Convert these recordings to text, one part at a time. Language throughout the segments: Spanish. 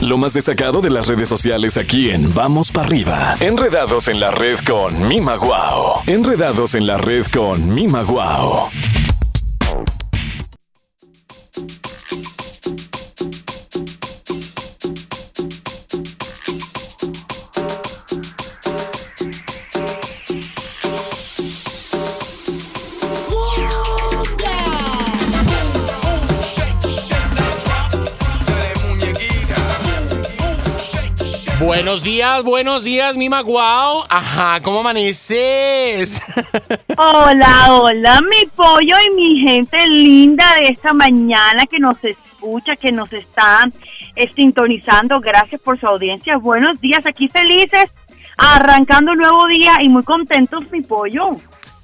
Lo más destacado de las redes sociales aquí en Vamos para arriba. Enredados en la red con Mima Guau. Enredados en la red con Mima Guau. Buenos días, buenos días, mi Maguao. Ajá, ¿cómo amaneces? Hola, hola, mi pollo y mi gente linda de esta mañana que nos escucha, que nos está eh, sintonizando. Gracias por su audiencia. Buenos días, aquí felices, arrancando un nuevo día y muy contentos, mi pollo.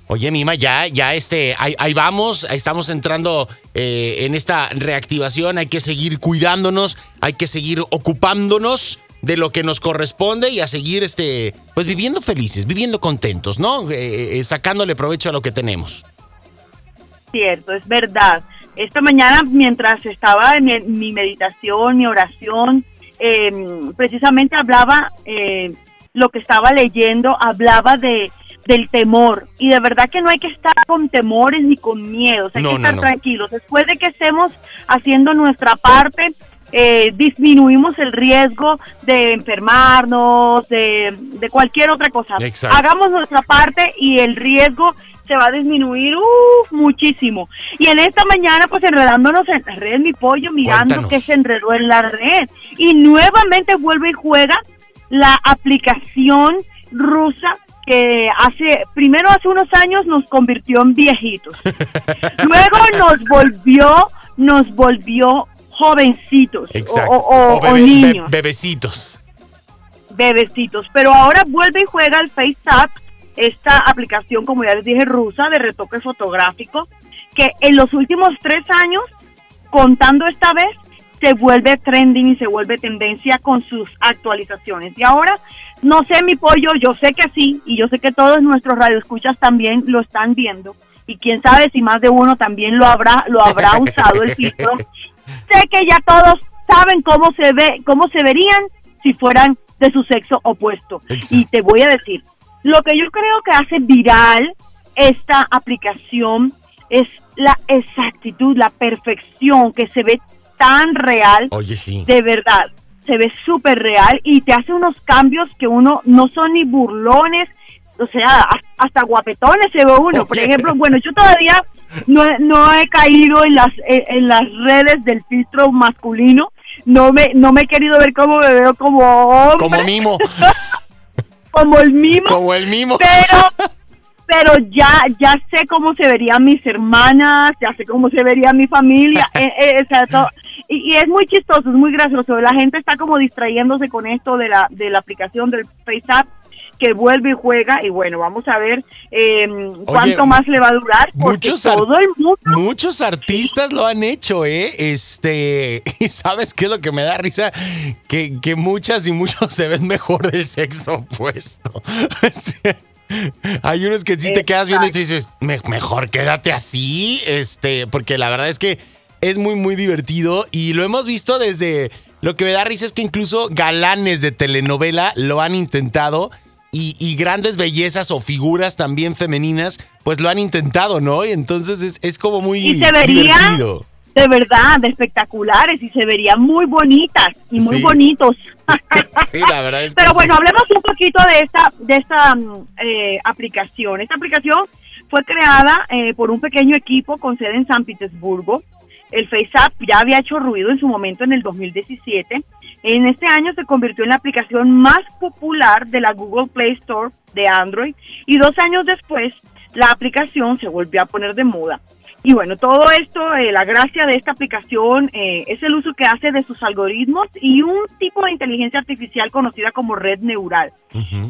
Oye, Mima, ya, ya, este, ahí, vamos, estamos entrando eh, en esta reactivación, hay que seguir cuidándonos, hay que seguir ocupándonos de lo que nos corresponde y a seguir este pues viviendo felices, viviendo contentos, ¿no? Eh, eh, sacándole provecho a lo que tenemos. Cierto, es verdad. Esta mañana mientras estaba en mi, meditación, mi oración, em, precisamente hablaba eh, lo que estaba leyendo, hablaba de del temor y de verdad que no hay que estar con temores ni con miedos, hay que estar tranquilos. Después de que estemos haciendo nuestra parte, eh, disminuimos el riesgo de enfermarnos, de, cualquier otra cosa. Hagamos nuestra parte y el riesgo se va a disminuir muchísimo. Y en esta mañana, pues enredándonos en la red, mi pollo, mirando que se enredó en la red. Y nuevamente vuelve y juega la aplicación rusa que hace, primero hace unos años nos convirtió en viejitos. Luego nos volvió, nos volvió jovencitos o, niños. bebecitos. Bebecitos. Pero ahora vuelve y juega el FaceApp, esta aplicación, como ya les dije, rusa de retoque fotográfico, que en los últimos tres años, contando esta vez, se vuelve trending y se vuelve tendencia con sus actualizaciones. Y ahora, no sé mi pollo, yo sé que sí, y yo sé que todos nuestros radioescuchas también lo están viendo, y quién sabe si más de uno también lo habrá, lo habrá usado el filtro sé que ya todos saben cómo se ve, cómo se verían si fueran de su sexo opuesto. Y te voy a decir, lo que yo creo que hace viral esta aplicación es la exactitud, la perfección que se ve tan real. Oye, sí. De verdad, se ve súper real y te hace unos cambios que uno no son ni burlones, o sea, hasta guapetones se ve uno. Por ejemplo, bueno, yo todavía no, no he caído en las, en, las redes del filtro masculino. No me, no me he querido ver como me veo como hombre. Como mimo. como el mimo. Como el mimo. Pero, pero ya, ya sé cómo se verían mis hermanas, ya sé cómo se vería mi familia. Eh, eh, y, y, es muy chistoso, es muy gracioso. La gente está como distrayéndose con esto de la, de la aplicación del FaceApp que vuelve y juega y bueno, vamos a ver eh, cuánto más le va a durar porque muchos todo el mundo... Muchos artistas lo han hecho, ¿eh? Este, y sabes qué es lo que me da risa, que, que muchas y muchos se ven mejor del sexo opuesto. Este, hay unos que sí te quedas viendo y dices, mejor quédate así, este, porque la verdad es que es muy, muy divertido y lo hemos visto desde... Lo que me da risa es que incluso galanes de telenovela lo han intentado y, grandes bellezas o figuras también femeninas, pues lo han intentado, ¿no? Y entonces es, como muy y se vería, De verdad, espectaculares y se verían muy bonitas y muy bonitos. sí, la verdad es que Pero bueno, hablemos un poquito de esta, de esta mm, eh, aplicación. Esta aplicación fue creada eh, por un pequeño equipo con sede en San Petersburgo. El FaceApp ya había hecho ruido en su momento en el 2017 en este año se convirtió en la aplicación más popular de la Google Play Store de Android y dos años después la aplicación se volvió a poner de moda. Y bueno, todo esto, eh, la gracia de esta aplicación eh, es el uso que hace de sus algoritmos y un tipo de inteligencia artificial conocida como red neural,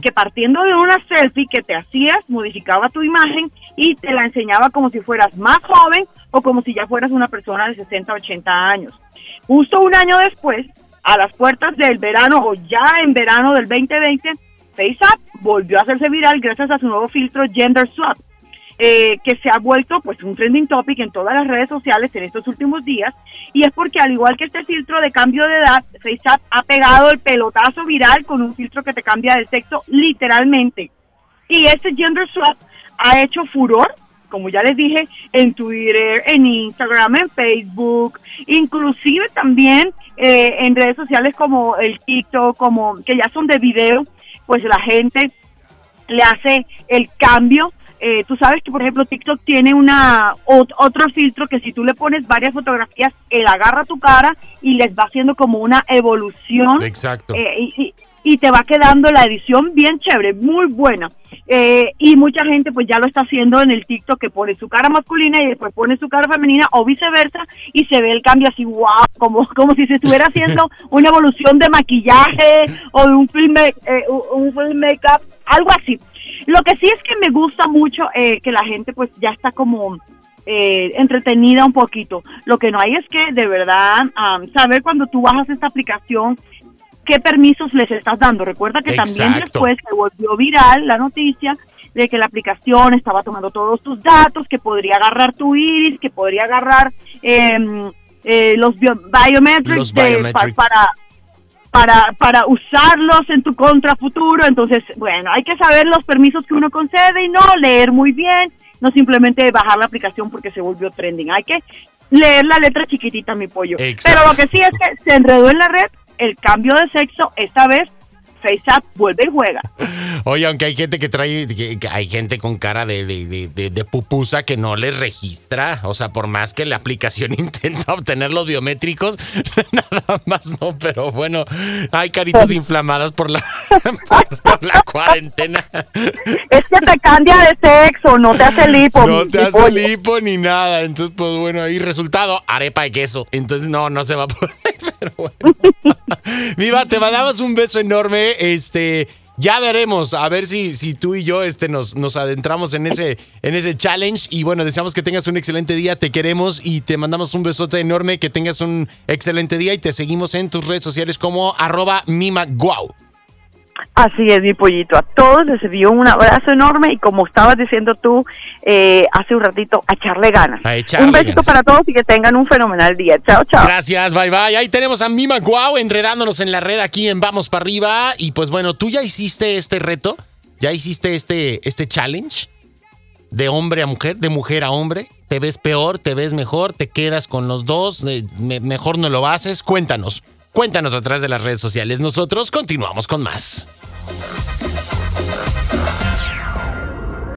que partiendo de una selfie que te hacías, modificaba tu imagen y te la enseñaba como si fueras más joven o como si ya fueras una persona de 60, 80 años. Justo un año después, a las puertas del verano o ya en verano del 2020, FaceApp volvió a hacerse viral gracias a su nuevo filtro Gender Swap. eh, que se ha vuelto pues un trending topic en todas las redes sociales en estos últimos días y es porque al igual que este filtro de cambio de edad, FaceApp ha pegado el pelotazo viral con un filtro que te cambia de sexo literalmente. Y este gender swap ha hecho furor como ya les dije, en Twitter, en Instagram, en Facebook, inclusive también eh, en redes sociales como el TikTok, como que ya son de video, pues la gente le hace el cambio. Eh, tú sabes que, por ejemplo, TikTok tiene una otro filtro que si tú le pones varias fotografías, él agarra tu cara y les va haciendo como una evolución. Exacto. Eh, y te va quedando la edición bien chévere, muy buena. Eh, y mucha gente pues ya lo está haciendo en el TikTok que pone su cara masculina y después pone su cara femenina o viceversa y se ve el cambio así, wow, como, como si se estuviera haciendo una evolución de maquillaje o de un film, eh, un film make-up, algo así. Lo que sí es que me gusta mucho eh, que la gente pues ya está como... entretenida un poquito. Lo que no hay es que de verdad saber cuando tú bajas esta aplicación qué permisos les estás dando. Recuerda que también después se volvió viral la noticia de que la aplicación estaba tomando todos tus datos, que podría agarrar tu iris, que podría agarrar em, eh, los biometrics, para, para, para usarlos en tu contra futuro. Entonces, bueno, hay que saber los permisos que uno concede y no leer muy bien, no simplemente bajar la aplicación porque se volvió trending. Hay que leer la letra chiquitita, mi pollo. Pero lo que sí es que se enredó en la red el cambio de sexo, esta vez FaceApp vuelve y juega. Oye, aunque hay gente que trae, hay gente con cara de, de, pupusa que no les registra. O sea, por más que la aplicación intenta obtener los biométricos, nada más no. Pero bueno, hay caritas inflamadas por la, por, la cuarentena. Es que te cambia de sexo, no te hace lipo. No te hace lipo ni nada. Entonces, pues bueno, ahí resultado, arepa de queso. Entonces, no, no se va a poder. Pero bueno. Viva, te mandamos un beso enorme este, ya veremos, a ver si, si tú y yo este, nos, nos adentramos en ese, en ese challenge. Y bueno, deseamos que tengas un excelente día, te queremos y te mandamos un besote enorme, que tengas un excelente día y te seguimos en tus redes sociales como arroba mimaguau. Así es, mi pollito. A todos les envío un abrazo enorme y como estabas diciendo tú eh, hace un ratito, a echarle ganas. un besito para todos y que tengan un fenomenal día. Chao, chao. Gracias, bye bye. Ahí tenemos a Mima Guau enredándonos en la red aquí en Vamos para arriba. Y pues bueno, tú ya hiciste este reto, ya hiciste este, este challenge de hombre a mujer, de mujer a hombre. ¿Te ves peor? ¿Te ves mejor? ¿Te quedas con los dos? ¿Mejor no lo haces? Cuéntanos. Cuéntanos a través de las redes sociales. Nosotros continuamos con más.